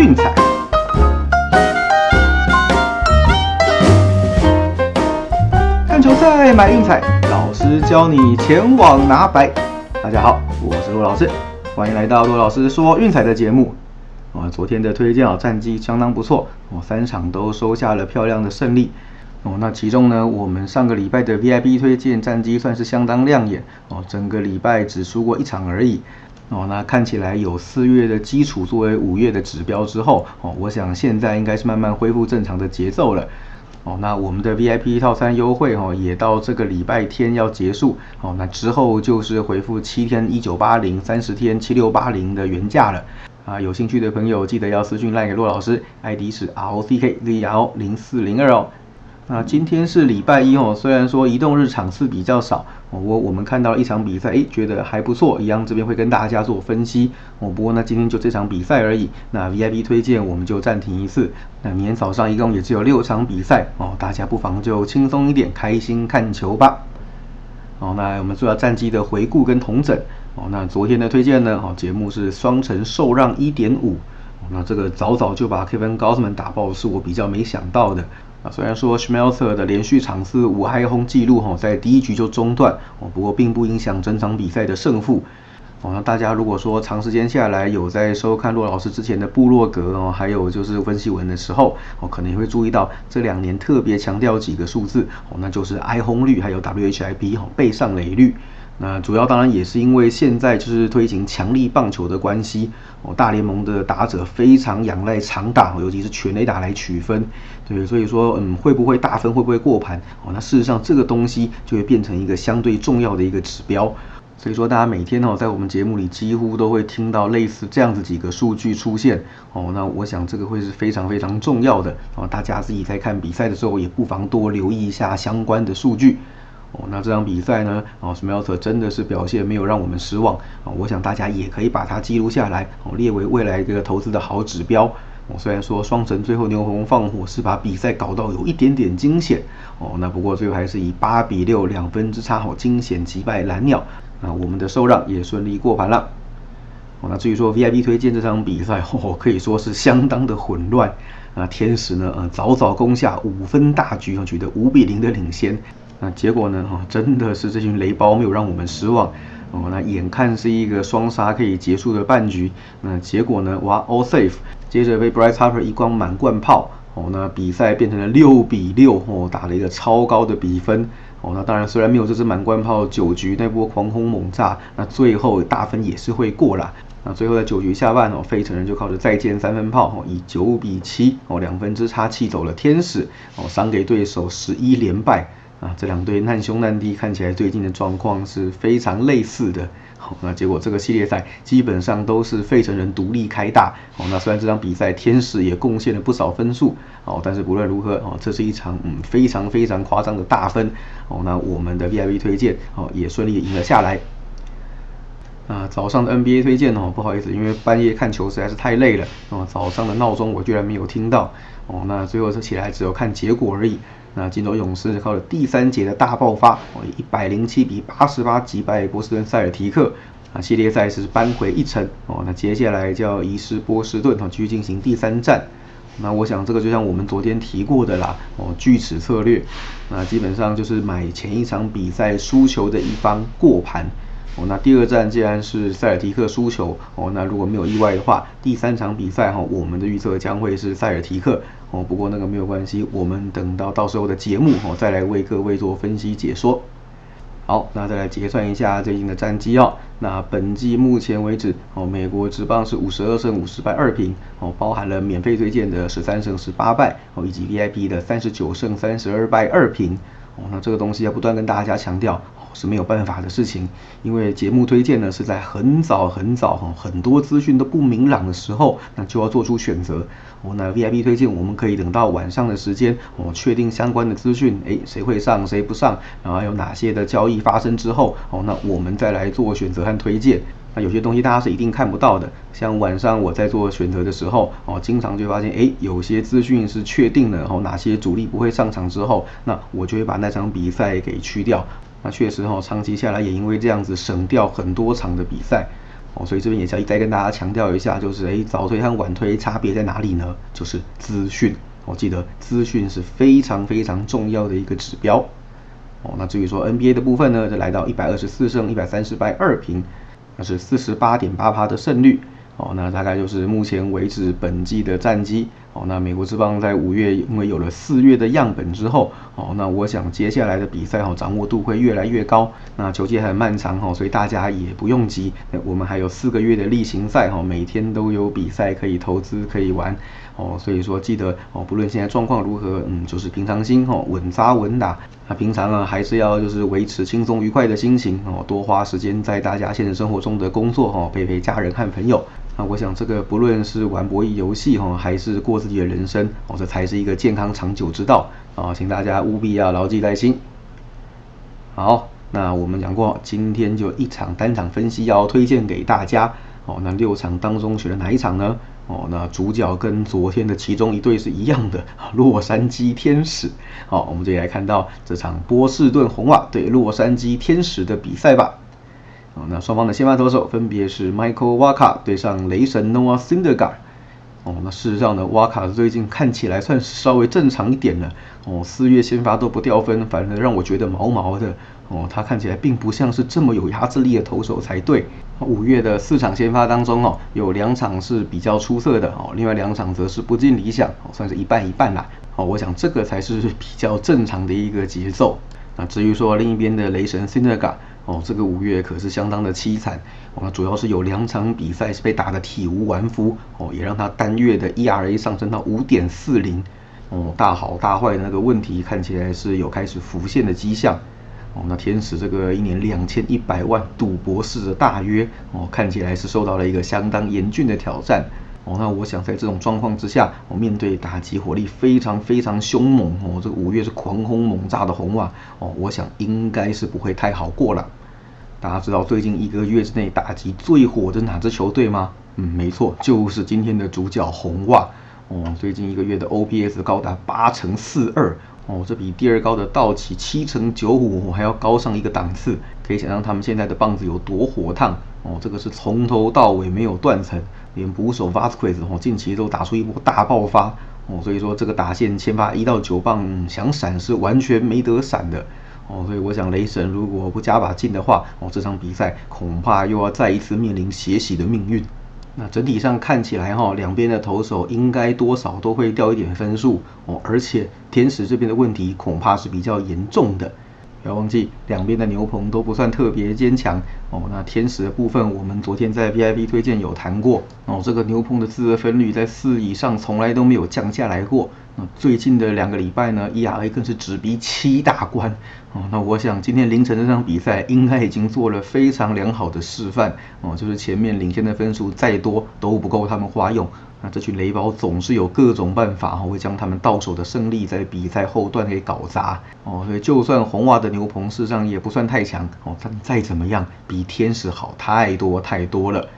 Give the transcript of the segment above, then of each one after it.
运彩。看球赛买运彩，老师教你前往拿白。大家好，我是陆老师，欢迎来到陆老师说运彩的节目。啊，昨天的推荐啊，战绩相当不错，我，三场都收下了漂亮的胜利。哦，那其中呢，我们上个礼拜的 VIP 推荐战绩算是相当亮眼，哦，整个礼拜只输过一场而已。哦，那看起来有四月的基础作为五月的指标之后，哦，我想现在应该是慢慢恢复正常的节奏了。哦，那我们的 VIP 套餐优惠哦，也到这个礼拜天要结束。哦，那之后就是回复七天一九八零，三十天七六八零的原价了。啊，有兴趣的朋友记得要私讯赖给骆老师，ID 是 R O C K Z L 零四零二哦。那今天是礼拜一哦，虽然说移动日场次比较少，我我们看到一场比赛，诶，觉得还不错，一样这边会跟大家做分析哦。不过呢，今天就这场比赛而已，那 VIP 推荐我们就暂停一次。那明天早上一共也只有六场比赛哦，大家不妨就轻松一点，开心看球吧。哦，那我们做下战绩的回顾跟同整哦。那昨天的推荐呢，哦，节目是双城受让一点五，那这个早早就把 Kevin Gausman 打爆，是我比较没想到的。啊，虽然说 Schmelzer 的连续场次五嗨轰记录哈，在第一局就中断哦，不过并不影响整场比赛的胜负。哦，那大家如果说长时间下来有在收看骆老师之前的部落格哦，还有就是分析文的时候，哦，可能也会注意到这两年特别强调几个数字哦，那就是挨轰率还有 WHIP 哦，背上垒率。那主要当然也是因为现在就是推行强力棒球的关系哦，大联盟的打者非常仰赖长打，尤其是全垒打来取分，对，所以说嗯会不会大分会不会过盘哦？那事实上这个东西就会变成一个相对重要的一个指标，所以说大家每天哦在我们节目里几乎都会听到类似这样子几个数据出现哦，那我想这个会是非常非常重要的哦，大家自己在看比赛的时候也不妨多留意一下相关的数据。哦，那这场比赛呢？哦，Smelter 真的是表现没有让我们失望啊！我想大家也可以把它记录下来，哦，列为未来这个投资的好指标。哦，虽然说双城最后牛棚放火是把比赛搞到有一点点惊险，哦，那不过最后还是以八比六两分之差，好惊险击败蓝鸟。那我们的受让也顺利过盘了。哦，那至于说 VIP 推荐这场比赛，哦，可以说是相当的混乱。啊，天使呢，呃，早早攻下五分大局，哦，取得五比零的领先。那结果呢？哈，真的是这群雷包没有让我们失望哦。那眼看是一个双杀可以结束的半局，那结果呢？哇，all safe，接着被 Bryce Harper 一光满贯炮哦。那比赛变成了六比六哦，打了一个超高的比分哦。那当然，虽然没有这支满贯炮九局那波狂轰猛炸，那最后大分也是会过啦。那最后在九局下半哦，费城人就靠着再见三分炮哦，以九比七哦两分之差气走了天使哦，赏给对手十一连败。啊，这两队难兄难弟，看起来最近的状况是非常类似的。好，那结果这个系列赛基本上都是费城人独立开大。哦，那虽然这场比赛天使也贡献了不少分数，哦，但是不论如何，哦，这是一场嗯非常非常夸张的大分。哦，那我们的 VIP 推荐哦也顺利赢了下来。啊，早上的 NBA 推荐哦，不好意思，因为半夜看球实在是太累了。哦，早上的闹钟我居然没有听到。哦，那最后是起来只有看结果而已。那金州勇士靠着第三节的大爆发，哦，一百零七比八十八击败波士顿塞尔提克，啊，系列赛是扳回一城，哦，那接下来就要移师波士顿，哦，继续进行第三战。那我想这个就像我们昨天提过的啦，哦，锯齿策略，那基本上就是买前一场比赛输球的一方过盘。哦，那第二站既然是塞尔提克输球，哦，那如果没有意外的话，第三场比赛哈，我们的预测将会是塞尔提克。哦，不过那个没有关系，我们等到到时候的节目哦，再来为各位做分析解说。好，那再来结算一下最近的战绩哦。那本季目前为止，哦，美国职棒是五十二胜五十败二平，哦，包含了免费推荐的十三胜十八败，哦，以及 VIP 的三十九胜三十二败二平。那这个东西要不断跟大家强调。是没有办法的事情，因为节目推荐呢是在很早很早哈，很多资讯都不明朗的时候，那就要做出选择。哦，那 VIP 推荐我们可以等到晚上的时间，哦，确定相关的资讯，诶，谁会上谁不上，然后有哪些的交易发生之后，哦，那我们再来做选择和推荐。那有些东西大家是一定看不到的，像晚上我在做选择的时候，哦，经常就发现，诶，有些资讯是确定的，然后哪些主力不会上场之后，那我就会把那场比赛给去掉。那确实哈，长期下来也因为这样子省掉很多场的比赛。哦，所以这边也再再跟大家强调一下，就是诶，早推和晚推差别在哪里呢？就是资讯。我记得资讯是非常非常重要的一个指标。哦，那至于说 NBA 的部分呢，就来到一百二十四胜一百三十败二平，那是四十八点八趴的胜率。哦，那大概就是目前为止本季的战绩。哦，那美国之棒在五月因为有了四月的样本之后，哦，那我想接下来的比赛哈掌握度会越来越高。那球季很漫长哈，所以大家也不用急。我们还有四个月的例行赛哈，每天都有比赛可以投资可以玩。哦，所以说记得哦，不论现在状况如何，嗯，就是平常心哦，稳扎稳打。那平常啊，还是要就是维持轻松愉快的心情哦，多花时间在大家现实生活中的工作哈，陪陪家人和朋友。那我想这个不论是玩博弈游戏哈，还是过自己的人生哦，这才是一个健康长久之道啊，请大家务必要牢记在心。好，那我们讲过，今天就一场单场分析要推荐给大家哦。那六场当中选了哪一场呢？哦，那主角跟昨天的其中一对是一样的，洛杉矶天使。好，我们这里来看到这场波士顿红袜对洛杉矶天使的比赛吧。那双方的先发投手分别是 Michael Waka 对上雷神 Noah Syndergaard。哦，那事实上呢，瓦卡最近看起来算是稍微正常一点了。哦，四月先发都不掉分，反而让我觉得毛毛的。哦，他看起来并不像是这么有压制力的投手才对。五月的四场先发当中，哦，有两场是比较出色的，哦，另外两场则是不尽理想，哦，算是一半一半啦。哦，我想这个才是比较正常的一个节奏。那至于说另一边的雷神 s i n d e r g a 哦，这个五月可是相当的凄惨。哦，主要是有两场比赛是被打得体无完肤，哦，也让他单月的 ERA 上升到五点四零。哦，大好大坏的那个问题看起来是有开始浮现的迹象。哦，那天使这个一年两千一百万赌博式的大约，哦，看起来是受到了一个相当严峻的挑战。哦，那我想在这种状况之下，哦，面对打击火力非常非常凶猛，哦，这个五月是狂轰猛炸的红袜，哦，我想应该是不会太好过了。大家知道最近一个月之内打击最火的哪支球队吗？嗯，没错，就是今天的主角红袜。哦，最近一个月的 OPS 高达八乘四二。哦，这比第二高的道奇七乘九五还要高上一个档次，可以想象他们现在的棒子有多火烫哦。这个是从头到尾没有断层，连捕手 Vasquez 哦近期都打出一波大爆发哦。所以说这个打线先发一到九棒想闪是完全没得闪的哦。所以我想雷神如果不加把劲的话哦，这场比赛恐怕又要再一次面临血洗的命运。那整体上看起来哈，两边的投手应该多少都会掉一点分数哦，而且天使这边的问题恐怕是比较严重的。不要忘记，两边的牛棚都不算特别坚强哦。那天使的部分，我们昨天在 VIP 推荐有谈过哦，这个牛棚的自责分率在四以上，从来都没有降下来过。那最近的两个礼拜呢，ERA 更是直逼七大关哦。那我想今天凌晨这场比赛应该已经做了非常良好的示范哦，就是前面领先的分数再多都不够他们花用。那这群雷包总是有各种办法哈，会将他们到手的胜利在比赛后段给搞砸哦。所以就算红袜的牛棚事实上也不算太强哦，但再怎么样比天使好太多太多了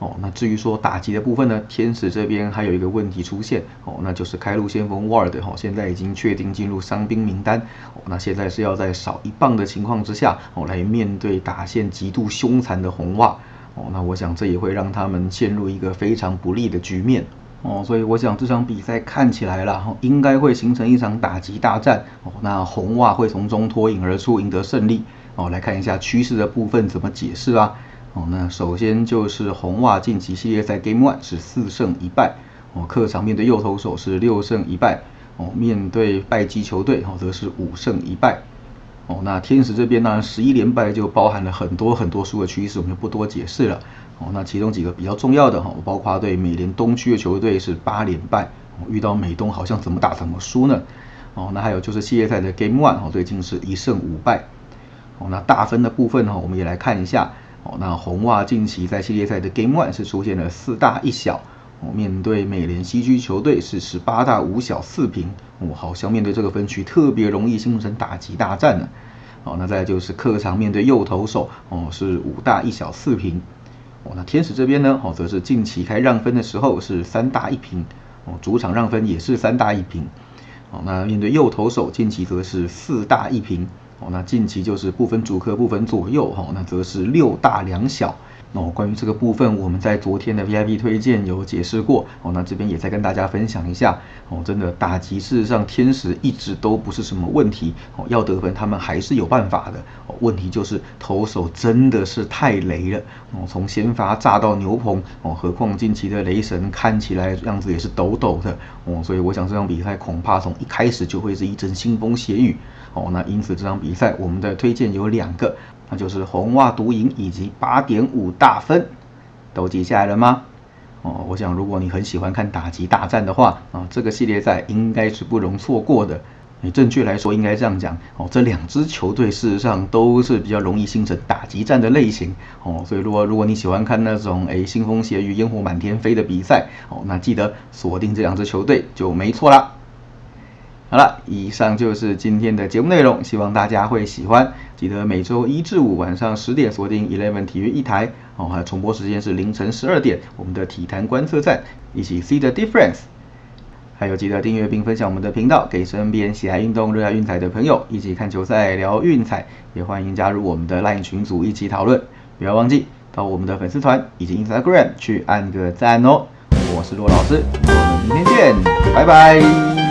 哦。那至于说打击的部分呢，天使这边还有一个问题出现哦，那就是开路先锋 Ward 哈，现在已经确定进入伤兵名单哦。那现在是要在少一棒的情况之下哦，来面对打线极度凶残的红袜。哦，那我想这也会让他们陷入一个非常不利的局面哦，所以我想这场比赛看起来了，应该会形成一场打击大战哦。那红袜会从中脱颖而出，赢得胜利哦。来看一下趋势的部分怎么解释啊？哦，那首先就是红袜晋级系列赛 Game One 是四胜一败哦，客场面对右投手是六胜一败哦，面对败绩球队哦则是五胜一败。哦，那天使这边呢，十一连败就包含了很多很多输的趋势，我们就不多解释了。哦，那其中几个比较重要的哈，包括对美联东区的球队是八连败，遇到美东好像怎么打怎么输呢？哦，那还有就是系列赛的 Game One 哦，最近是一胜五败。哦，那大分的部分哈，我们也来看一下。哦，那红袜近期在系列赛的 Game One 是出现了四大一小。哦，面对美联西区球队是十八大五小四平，哦，好像面对这个分区特别容易形成打击大战呢。哦，那再就是客场面对右投手，哦，是五大一小四平。哦，那天使这边呢，哦，则是近期开让分的时候是三大一平，哦，主场让分也是三大一平。哦，那面对右投手近期则是四大一平。哦，那近期就是不分主客不分左右，哈，那则是六大两小。哦，关于这个部分，我们在昨天的 VIP 推荐有解释过哦，那这边也再跟大家分享一下哦。真的打击，事实上天使一直都不是什么问题哦，要得分他们还是有办法的哦。问题就是投手真的是太雷了哦，从先发炸到牛棚哦，何况近期的雷神看起来样子也是抖抖的哦，所以我想这场比赛恐怕从一开始就会是一阵腥风血雨哦。那因此这场比赛我们的推荐有两个。那就是红袜独赢以及八点五大分，都记下来了吗？哦，我想如果你很喜欢看打击大战的话，啊，这个系列赛应该是不容错过的。你正确来说应该这样讲，哦，这两支球队事实上都是比较容易形成打击战的类型，哦，所以如果如果你喜欢看那种诶腥风血雨、烟火满天飞的比赛，哦，那记得锁定这两支球队就没错啦。好了，以上就是今天的节目内容，希望大家会喜欢。记得每周一至五晚上十点锁定 Eleven 体育一台哦，还有重播时间是凌晨十二点，我们的体坛观测站一起 see the difference。还有记得订阅并分享我们的频道，给身边喜爱运动、热爱运彩的朋友一起看球赛、聊运彩，也欢迎加入我们的 LINE 群组一起讨论。不要忘记到我们的粉丝团以及 Instagram 去按个赞哦。我是骆老师，我们明天见，拜拜。